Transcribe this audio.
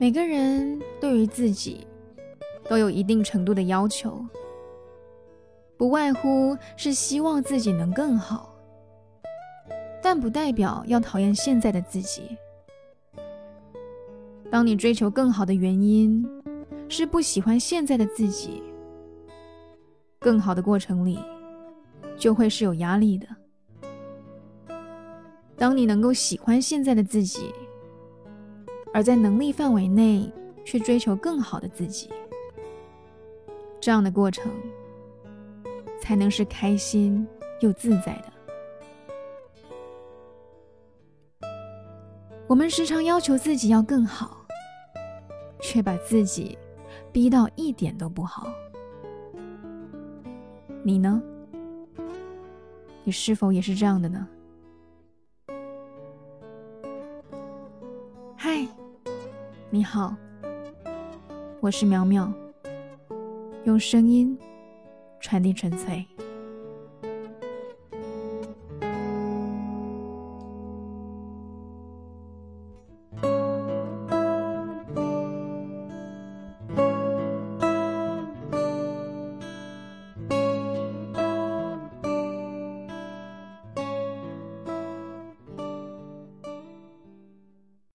每个人对于自己都有一定程度的要求，不外乎是希望自己能更好，但不代表要讨厌现在的自己。当你追求更好的原因是不喜欢现在的自己，更好的过程里就会是有压力的。当你能够喜欢现在的自己，而在能力范围内去追求更好的自己，这样的过程才能是开心又自在的。我们时常要求自己要更好，却把自己逼到一点都不好。你呢？你是否也是这样的呢？嗨，你好，我是苗苗，用声音传递纯粹。